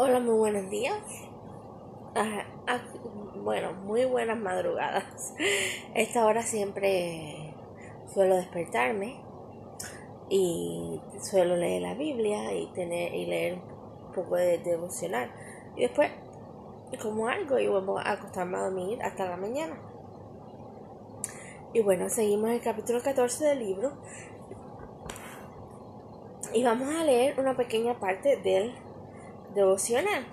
Hola, muy buenos días. Ah, bueno, muy buenas madrugadas. Esta hora siempre suelo despertarme y suelo leer la Biblia y tener y leer un poco de devocional. Y después como algo y vuelvo a acostarme a dormir hasta la mañana. Y bueno, seguimos el capítulo 14 del libro. Y vamos a leer una pequeña parte del devocional.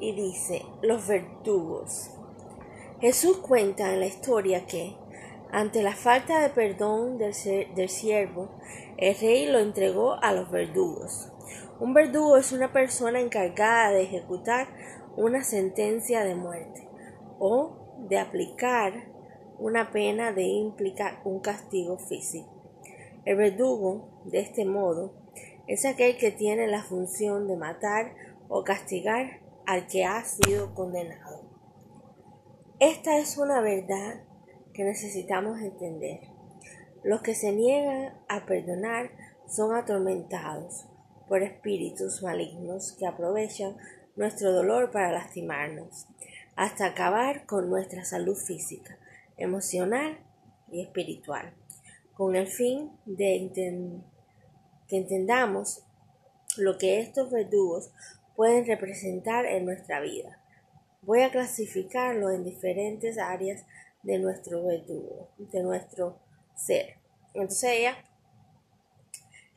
Y dice, los verdugos. Jesús cuenta en la historia que, ante la falta de perdón del, del siervo, el rey lo entregó a los verdugos. Un verdugo es una persona encargada de ejecutar una sentencia de muerte o de aplicar una pena de implicar un castigo físico. El verdugo, de este modo, es aquel que tiene la función de matar o castigar al que ha sido condenado. Esta es una verdad que necesitamos entender. Los que se niegan a perdonar son atormentados por espíritus malignos que aprovechan nuestro dolor para lastimarnos, hasta acabar con nuestra salud física, emocional y espiritual, con el fin de que entendamos lo que estos verdugos pueden representar en nuestra vida. Voy a clasificarlo en diferentes áreas de nuestro verdugo, de nuestro ser. Entonces ella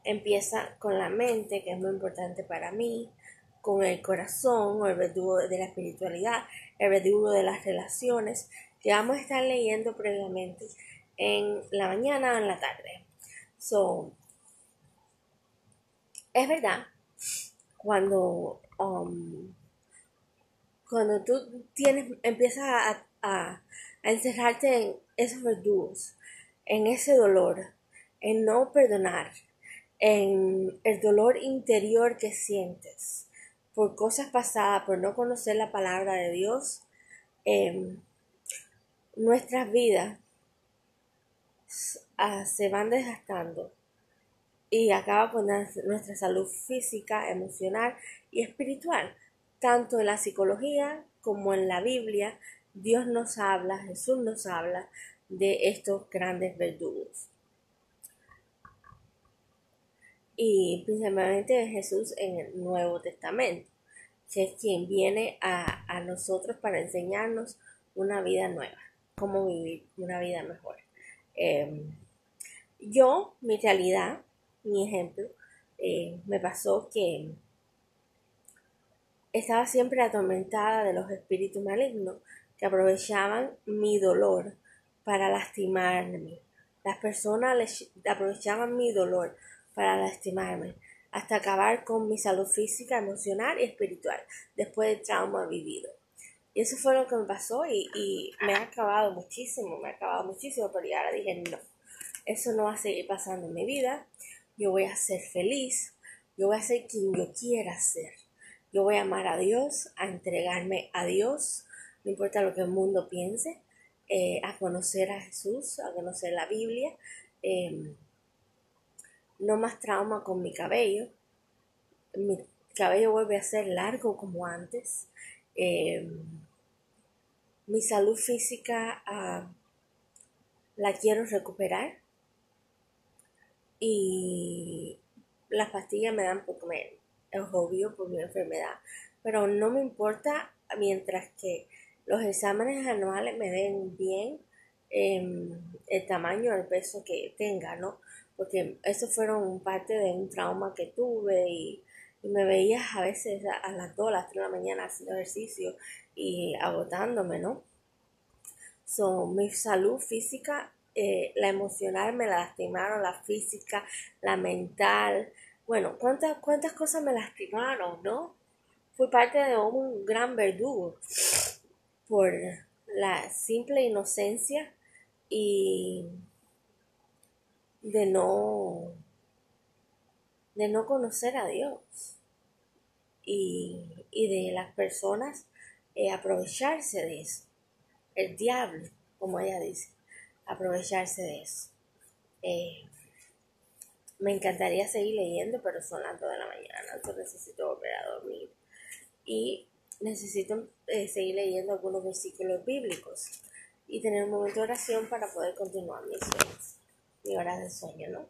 empieza con la mente, que es muy importante para mí, con el corazón, el verdugo de la espiritualidad, el verdugo de las relaciones, que vamos a estar leyendo previamente en la mañana o en la tarde. So, es verdad, cuando, um, cuando tú tienes, empiezas a, a, encerrarte en esos verdugos, en ese dolor, en no perdonar, en el dolor interior que sientes por cosas pasadas, por no conocer la palabra de Dios, em, nuestras vidas ah, se van desgastando y acaba con nuestra salud física, emocional y espiritual. Tanto en la psicología como en la Biblia, Dios nos habla, Jesús nos habla de estos grandes verdugos. Y principalmente Jesús en el Nuevo Testamento, que es quien viene a, nosotros para enseñarnos una vida nueva, cómo vivir una vida mejor. Em, yo, mi realidad, mi ejemplo, eh, me pasó que estaba siempre atormentada de los espíritus malignos que aprovechaban mi dolor para lastimarme. Las personas aprovechaban mi dolor para lastimarme hasta acabar con mi salud física, emocional y espiritual después del trauma vivido. Y eso fue lo que me pasó y, y me ha acabado muchísimo, me ha acabado muchísimo, pero ahora dije no, eso no va a seguir pasando en mi vida yo voy a ser feliz, yo voy a ser quien yo quiera ser. Yo voy a amar a Dios, a entregarme a Dios, no importa lo que el mundo piense, eh, a conocer a Jesús, a conocer la Biblia. Em, no más trauma con mi cabello. Mi cabello vuelve a ser largo como antes. Em, mi salud física ah, la quiero recuperar y las pastillas me dan porque me, es obvio por mi enfermedad, pero no me importa mientras que los exámenes anuales me den bien em, el tamaño, el peso que tenga, ¿no? Porque eso fueron parte de un trauma que tuve y, me veía a veces a, las 2, a las 3 de la mañana haciendo ejercicio y agotándome, ¿no? So, mi salud física eh, la emocional me la lastimaron, la física, la mental. Bueno, ¿cuántas, cuántas cosas me lastimaron, no? Fui parte de un gran verdugo por la simple inocencia y de no de no conocer a Dios y, de las personas eh, aprovecharse de eso el diablo como ella dice aprovecharse de eso. Eh, me encantaría seguir leyendo, pero son las 2 de la mañana, entonces necesito volver a dormir. y necesito eh, seguir leyendo algunos versículos bíblicos y tener un momento de oración para poder continuar mis sueños, mi hora de sueño, ¿no?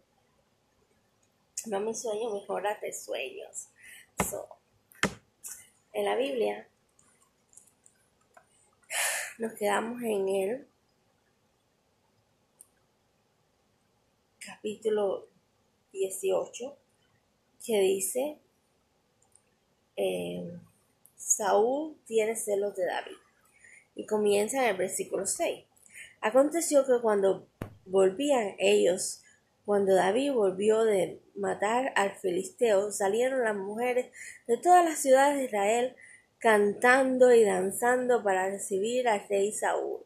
No mis sueños, mis horas de sueños. en la Biblia nos quedamos en el capítulo 18 que dice eh, Saúl tiene celos de David. Y comienza en el versículo 6 aconteció que cuando volvían ellos cuando David volvió de matar al filisteo salieron las mujeres de todas las ciudades de Israel cantando y danzando para recibir al rey Saúl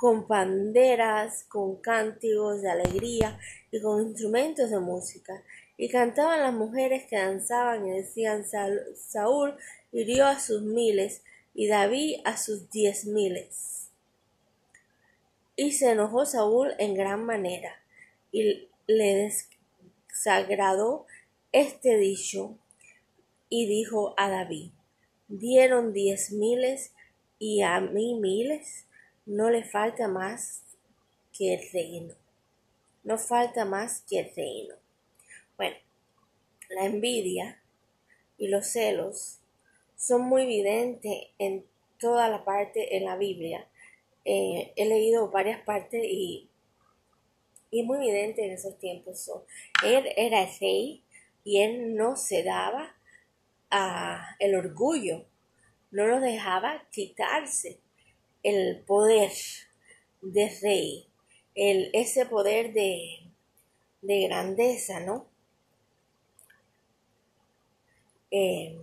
con panderas, con cánticos de alegría y con instrumentos de música. Y cantaban las mujeres que danzaban y decían, Saúl hirió a sus miles y David a sus diez miles. Y se enojó Saúl en gran manera y le desagradó este dicho y dijo a David, dieron diez miles y a mí miles no le falta más que el reino. No falta más que el reino. Bueno, la envidia y los celos son muy evidentes en toda la parte en la Biblia. Eh, he leído varias partes y, y muy evidente en esos tiempos. él era el rey y él no se daba a el orgullo, no lo dejaba quitarse el poder de rey, el, ese poder de, de grandeza, ¿no? Eh,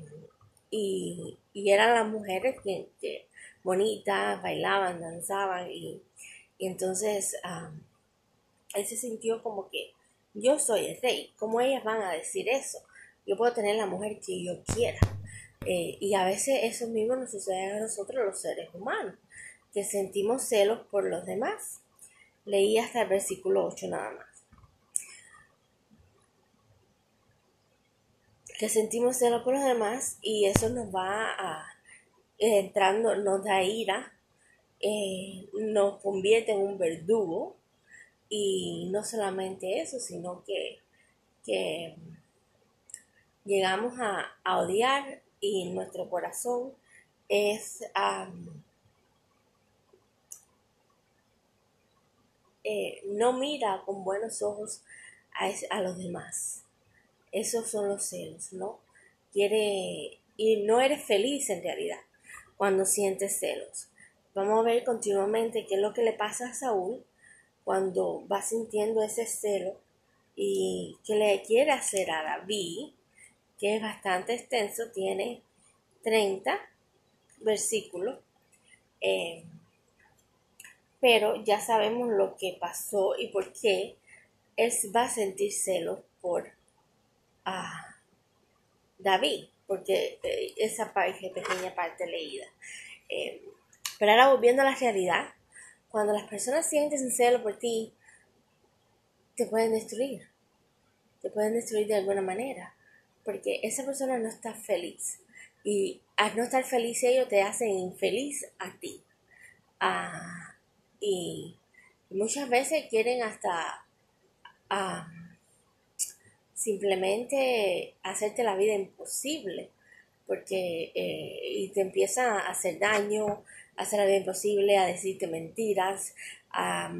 y, eran las mujeres que, bonitas, bailaban, danzaban y, entonces él se sintió como que yo soy el rey, ¿cómo ellas van a decir eso? Yo puedo tener la mujer que yo quiera. Eh, y a veces eso mismo nos sucede a nosotros los seres humanos que sentimos celos por los demás. Leí hasta el versículo 8 nada más. Que sentimos celos por los demás y eso nos va a entrando, nos da ira, eh, nos convierte en un verdugo y no solamente eso, sino que, llegamos a, odiar y nuestro corazón es Eh, no mira con buenos ojos a, los demás. Esos son los celos, ¿no? Quiere y no eres feliz en realidad cuando sientes celos. Vamos a ver continuamente qué es lo que le pasa a Saúl cuando va sintiendo ese celo y que le quiere hacer a David, que es bastante extenso, tiene 30 versículos. Eh, pero ya sabemos lo que pasó y por qué él va a sentir celos por ah, David, porque eh, esa parte, pequeña parte leída. Eh, pero ahora volviendo a la realidad, cuando las personas sienten celo por ti, te pueden destruir, te pueden destruir de alguna manera, porque esa persona no está feliz y al no estar feliz ellos te hacen infeliz a ti. Ah, y muchas veces quieren hasta ah, simplemente hacerte la vida imposible porque eh, y te empiezan a hacer daño, a hacer la vida imposible, a decirte mentiras, a,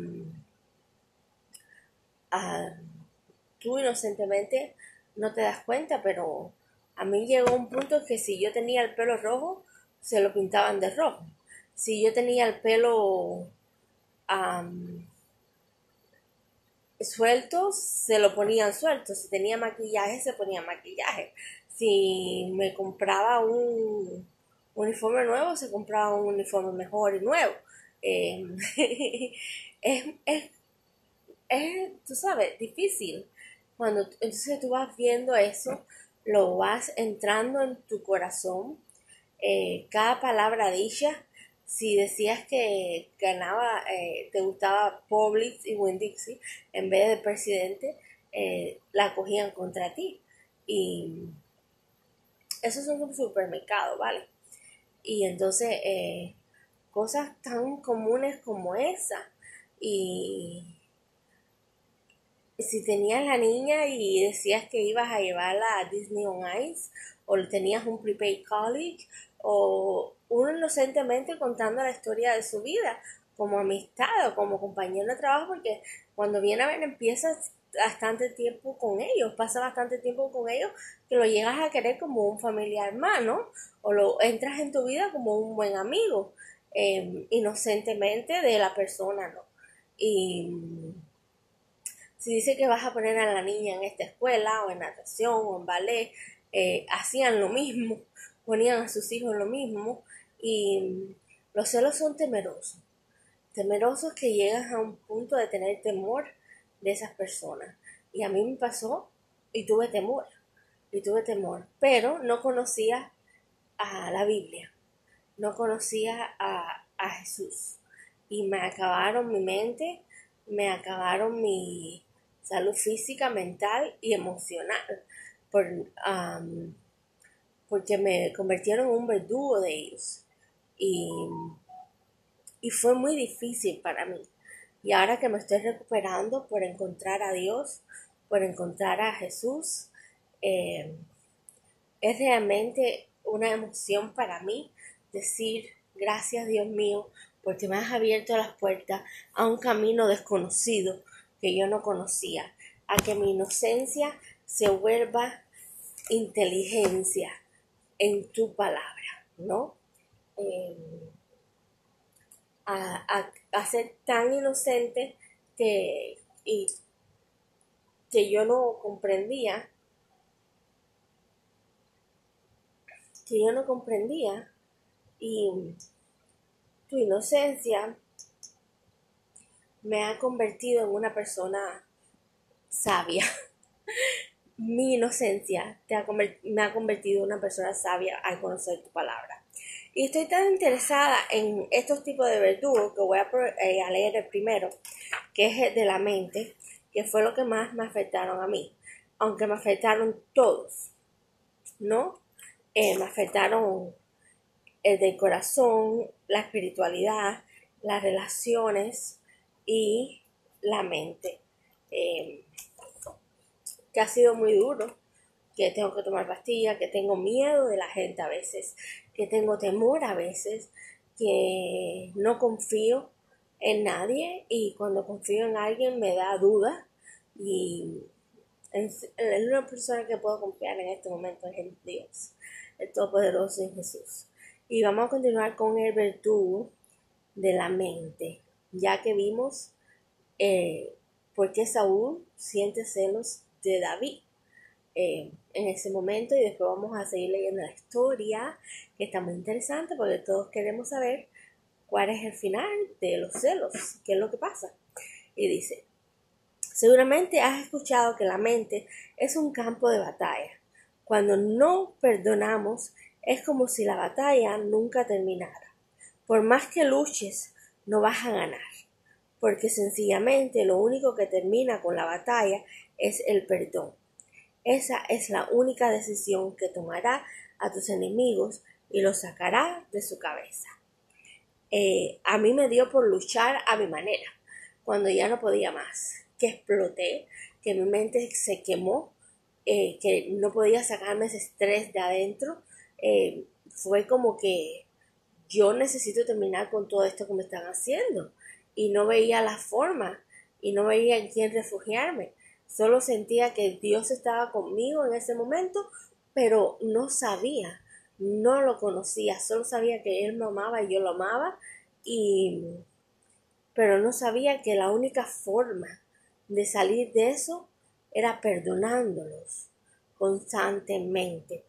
tú inocentemente no te das cuenta, pero a mí llegó un punto que si yo tenía el pelo rojo, se lo pintaban de rojo. Si yo tenía el pelo sueltos, se lo ponían sueltos. Si tenía maquillaje, se ponía maquillaje. Si me compraba un uniforme nuevo, se compraba un uniforme mejor y nuevo. Em, es, es, es, tú sabes, difícil. Cuando entonces tú vas viendo eso, lo vas entrando en tu corazón. Eh, cada palabra dicha si decías que ganaba, eh, te gustaba Publix y Winn Dixie en vez de presidente, eh, la cogían contra ti. Y Eso es un supermercado, ¿vale? Y entonces, eh, cosas tan comunes como esa. Y si tenías la niña y decías que ibas a llevarla a Disney on Ice, o tenías un prepaid college, o uno inocentemente contando la historia de su vida, como amistad o como compañero de trabajo, porque cuando viene a ver empiezas bastante tiempo con ellos, pasa bastante tiempo con ellos, que lo llegas a querer como un familiar hermano, o lo entras en tu vida como un buen amigo, em, inocentemente de la persona, ¿no? Y si dice que vas a poner a la niña en esta escuela, o en natación, o en ballet, eh, hacían lo mismo, ponían a sus hijos lo mismo, y los celos son temerosos, temerosos que llegas a un punto de tener temor de esas personas. Y a mí me pasó y tuve temor, y tuve temor, pero no conocía a la Biblia, no conocía a, a Jesús. Y me acabaron mi mente, me acabaron mi salud física, mental y emocional, por, porque me convirtieron en un verdugo de ellos. Y, y fue muy difícil para mí. Y ahora que me estoy recuperando por encontrar a Dios, por encontrar a Jesús, eh, es realmente una emoción para mí decir gracias Dios mío porque me has abierto las puertas a un camino desconocido que yo no conocía, a que mi inocencia se vuelva inteligencia en tu palabra, ¿no? Eh, a, ser tan inocente que, y, que yo no comprendía, que yo no comprendía, y tu inocencia me ha convertido en una persona sabia. Mi inocencia te me ha convertido en una persona sabia al conocer tu palabra. Y estoy tan interesada en estos tipos de verdugos que voy eh, a, leer el primero, que es el de la mente, que fue lo que más me afectaron a mí, aunque me afectaron todos, ¿no? Eh, me afectaron el del corazón, la espiritualidad, las relaciones y la mente. Eh, que ha sido muy duro, que tengo que tomar pastillas, que tengo miedo de la gente a veces, que tengo temor a veces, que no confío en nadie y cuando confío en alguien me da duda y es una persona que puedo confiar en este momento es en Dios, el Todopoderoso en Jesús. Y vamos a continuar con el virtud de la mente, ya que vimos eh, por qué Saúl siente celos de David. Eh, en ese momento y después vamos a seguir leyendo la historia que está muy interesante porque todos queremos saber cuál es el final de los celos, qué es lo que pasa. Y dice, seguramente has escuchado que la mente es un campo de batalla. Cuando no perdonamos es como si la batalla nunca terminara. Por más que luches, no vas a ganar, porque sencillamente lo único que termina con la batalla es el perdón. Esa es la única decisión que tomará a tus enemigos y los sacará de su cabeza. Eh, a mí me dio por luchar a mi manera, cuando ya no podía más, que exploté, que mi mente se quemó, eh, que no podía sacarme ese estrés de adentro. Eh, fue como que yo necesito terminar con todo esto que me están haciendo y no veía la forma y no veía en quién refugiarme. Solo sentía que Dios estaba conmigo en ese momento, pero no sabía, no lo conocía, solo sabía que Él me amaba y yo lo amaba, y, pero no sabía que la única forma de salir de eso era perdonándolos constantemente.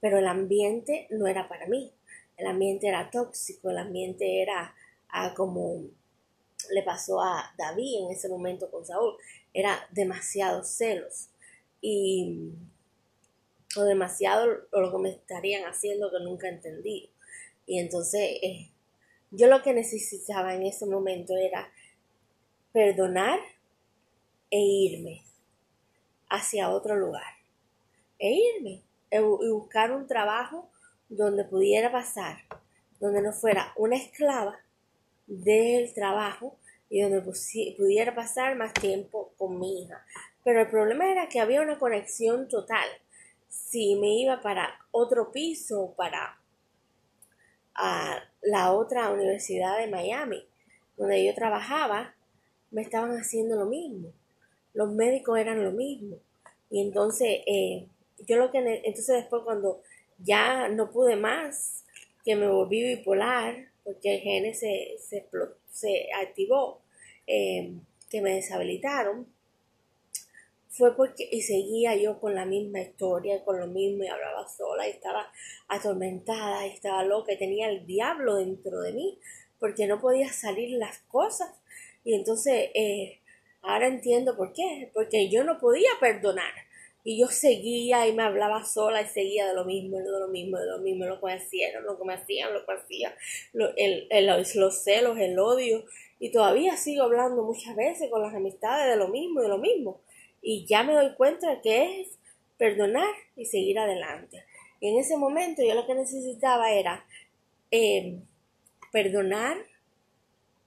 Pero el ambiente no era para mí, el ambiente era tóxico, el ambiente era ah, como le pasó a David en ese momento con Saúl era demasiado celos y o demasiado lo que me estarían haciendo que nunca entendí. Y entonces eh, yo lo que necesitaba en ese momento era perdonar e irme hacia otro lugar. E irme. y buscar un trabajo donde pudiera pasar, donde no fuera una esclava del trabajo y donde pudiera pasar más tiempo con mi hija. Pero el problema era que había una conexión total. Si me iba para otro piso, para a la otra universidad de Miami, donde yo trabajaba, me estaban haciendo lo mismo. Los médicos eran lo mismo. Y entonces, eh, yo lo que, entonces después cuando ya no pude más, que me volví bipolar, porque el gene se, se, activó, eh, que me deshabilitaron, fue porque y seguía yo con la misma historia, con lo mismo y hablaba sola y estaba atormentada estaba loca tenía el diablo dentro de mí porque no podía salir las cosas. Y entonces eh, ahora entiendo por qué, porque yo no podía perdonar y yo seguía y me hablaba sola y seguía de lo mismo, de lo mismo, de lo mismo, lo que me hacían, lo que me hacían, lo que hacían, el, los celos, el odio. Y todavía sigo hablando muchas veces con las amistades de lo mismo, de lo mismo. Y ya me doy cuenta que es perdonar y seguir adelante. Y en ese momento yo lo que necesitaba era em, perdonar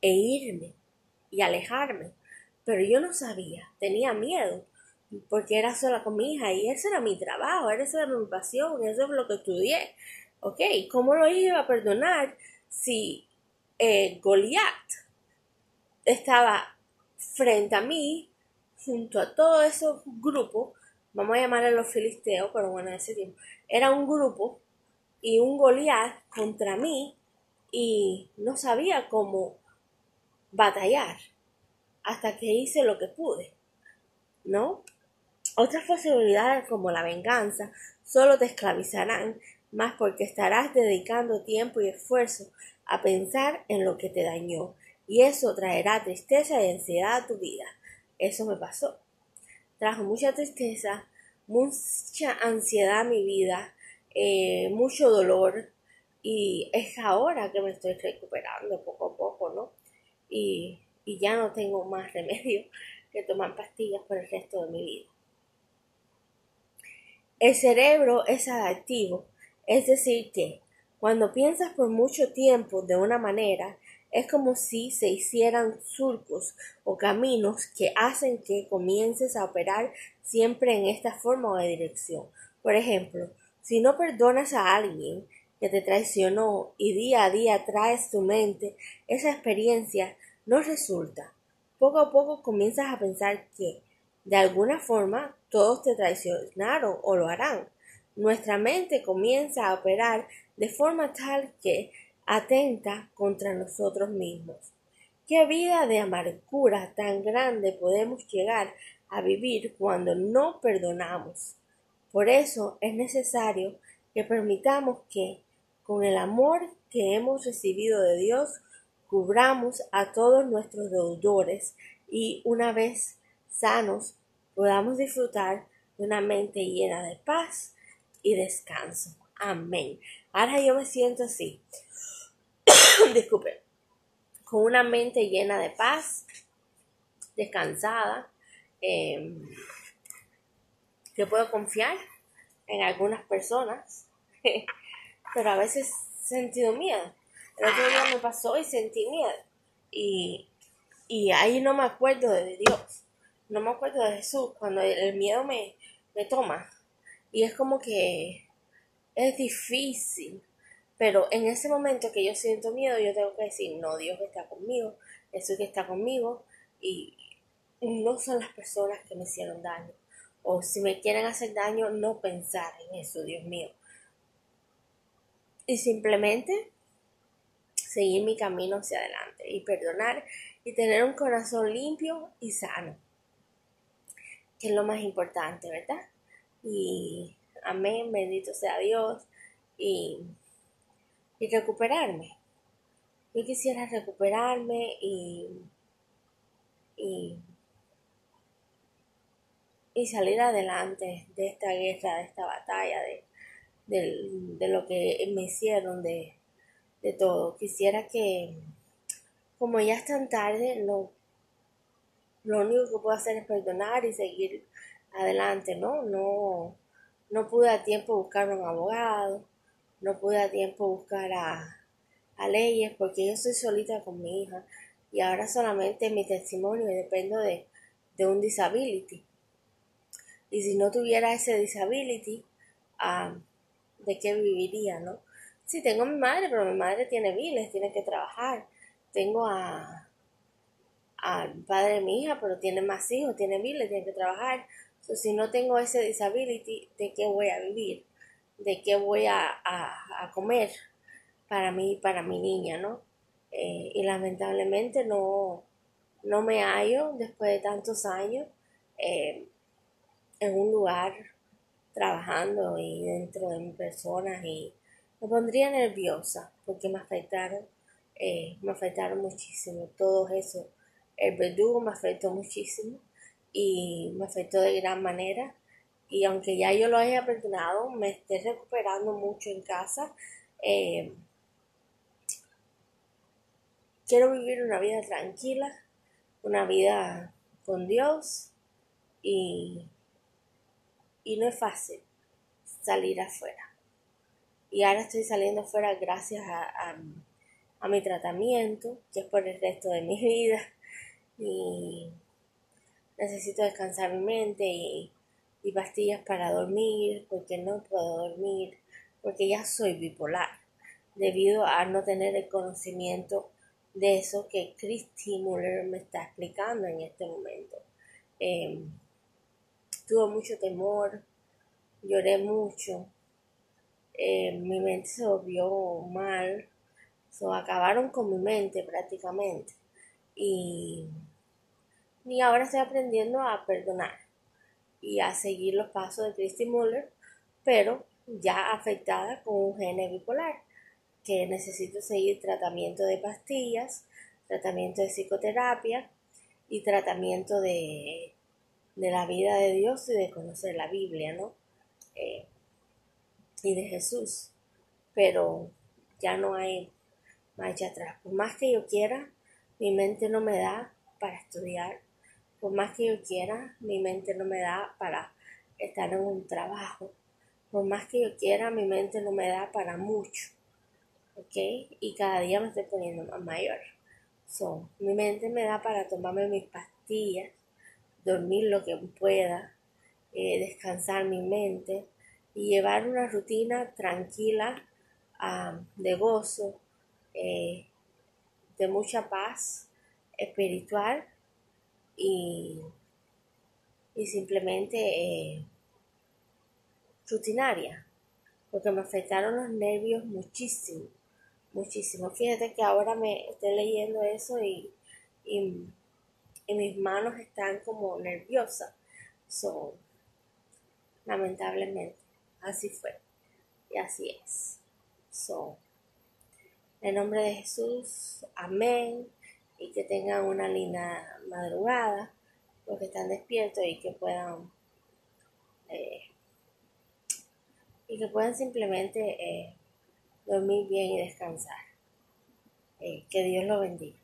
e irme y alejarme. Pero yo no sabía, tenía miedo porque era sola con mi hija y ese era mi trabajo, esa era mi pasión, eso es lo que estudié. ¿Ok? ¿Cómo lo iba a perdonar si eh, Goliat estaba frente a mí, junto a todos esos grupos, vamos a llamarle los filisteos, pero bueno, ese tiempo, era un grupo y un Goliat contra mí y no sabía cómo batallar hasta que hice lo que pude, ¿no? Otras posibilidades como la venganza solo te esclavizarán más porque estarás dedicando tiempo y esfuerzo a pensar en lo que te dañó y eso traerá tristeza y ansiedad a tu vida. Eso me pasó. Trajo mucha tristeza, mucha ansiedad a mi vida, eh, mucho dolor y es ahora que me estoy recuperando poco a poco, ¿no? Y, y ya no tengo más remedio que tomar pastillas por el resto de mi vida. El cerebro es adaptivo, es decir, que cuando piensas por mucho tiempo de una manera, es como si se hicieran surcos o caminos que hacen que comiences a operar siempre en esta forma o de dirección. Por ejemplo, si no perdonas a alguien que te traicionó y día a día traes tu mente esa experiencia, no resulta. Poco a poco comienzas a pensar que de alguna forma, todos te traicionaron o lo harán. Nuestra mente comienza a operar de forma tal que atenta contra nosotros mismos. ¿Qué vida de amargura tan grande podemos llegar a vivir cuando no perdonamos? Por eso es necesario que permitamos que, con el amor que hemos recibido de Dios, cubramos a todos nuestros deudores y una vez sanos podamos disfrutar de una mente llena de paz y descanso. Amén. Ahora yo me siento así. Disculpe. Con una mente llena de paz, descansada, eh, que puedo confiar en algunas personas, pero a veces he sentido miedo. El otro día me pasó y sentí miedo. Y, y ahí no me acuerdo de Dios no me acuerdo de Jesús, cuando el miedo me, me toma. Y es como que es difícil. Pero en ese momento que yo siento miedo, yo tengo que decir, no, Dios está conmigo, Jesús está conmigo, y no son las personas que me hicieron daño. O si me quieren hacer daño, no pensar en eso, Dios mío. Y simplemente seguir mi camino hacia adelante y perdonar y tener un corazón limpio y sano que es lo más importante, ¿verdad? Y amén, bendito sea Dios, y, y recuperarme. Yo quisiera recuperarme y, y, y salir adelante de esta guerra, de esta batalla, de, de, lo que me hicieron, de, de todo. Quisiera que, como ya es tan tarde, no lo único que puedo hacer es perdonar y seguir adelante, ¿no? No, no pude a tiempo buscar un abogado, no pude a tiempo buscar a, a leyes porque yo estoy solita con mi hija y ahora solamente mi testimonio dependo de, de un disability. Y si no tuviera ese disability, ah, ¿de qué viviría, no? Sí, tengo a mi madre, pero mi madre tiene viles, tiene que trabajar. Tengo a al padre de mi hija, pero tiene más hijos, tiene miles, tiene que trabajar. si no tengo ese disability, ¿de qué voy a vivir? ¿De qué voy a, a, comer para mí para mi niña, no? Eh, y lamentablemente no, no me hallo después de tantos años eh, en un lugar trabajando y dentro de mi persona y me pondría nerviosa porque me afectaron, eh, me afectaron muchísimo todo eso el verdugo me afectó muchísimo y me afectó de gran manera. Y aunque ya yo lo haya perdonado, me esté recuperando mucho en casa. Eh, quiero vivir una vida tranquila, una vida con Dios y, y no es fácil salir afuera. Y ahora estoy saliendo afuera gracias a, a mi tratamiento, que es por el resto de mi vida y necesito descansar mi mente y, pastillas para dormir porque no puedo dormir porque ya soy bipolar debido a no tener el conocimiento de eso que Christy Muller me está explicando en este momento. Em, tuve mucho temor, lloré mucho, em, mi mente se volvió mal, so, acabaron con mi mente prácticamente. Y y ahora estoy aprendiendo a perdonar y a seguir los pasos de Christy Muller, pero ya afectada con un gene bipolar, que necesito seguir tratamiento de pastillas, tratamiento de psicoterapia y tratamiento de, de la vida de Dios y de conocer la Biblia, ¿no? Eh, y de Jesús. Pero ya no hay marcha atrás. Por más que yo quiera, mi mente no me da para estudiar por más que yo quiera, mi mente no me da para estar en un trabajo. Por más que yo quiera, mi mente no me da para mucho. ¿Ok? Y cada día me estoy poniendo más mayor. So, mi mente me da para tomarme mis pastillas, dormir lo que pueda, eh, descansar mi mente y llevar una rutina tranquila, de gozo, eh, de mucha paz espiritual y, simplemente eh, rutinaria, porque me afectaron los nervios muchísimo, muchísimo. Fíjate que ahora me estoy leyendo eso y, y, mis manos están como nerviosas. So, lamentablemente, así fue y así es. So, en nombre de Jesús, amén y que tengan una linda madrugada, porque están despiertos y que puedan eh, y que puedan simplemente eh, dormir bien y descansar. Eh, que Dios lo bendiga.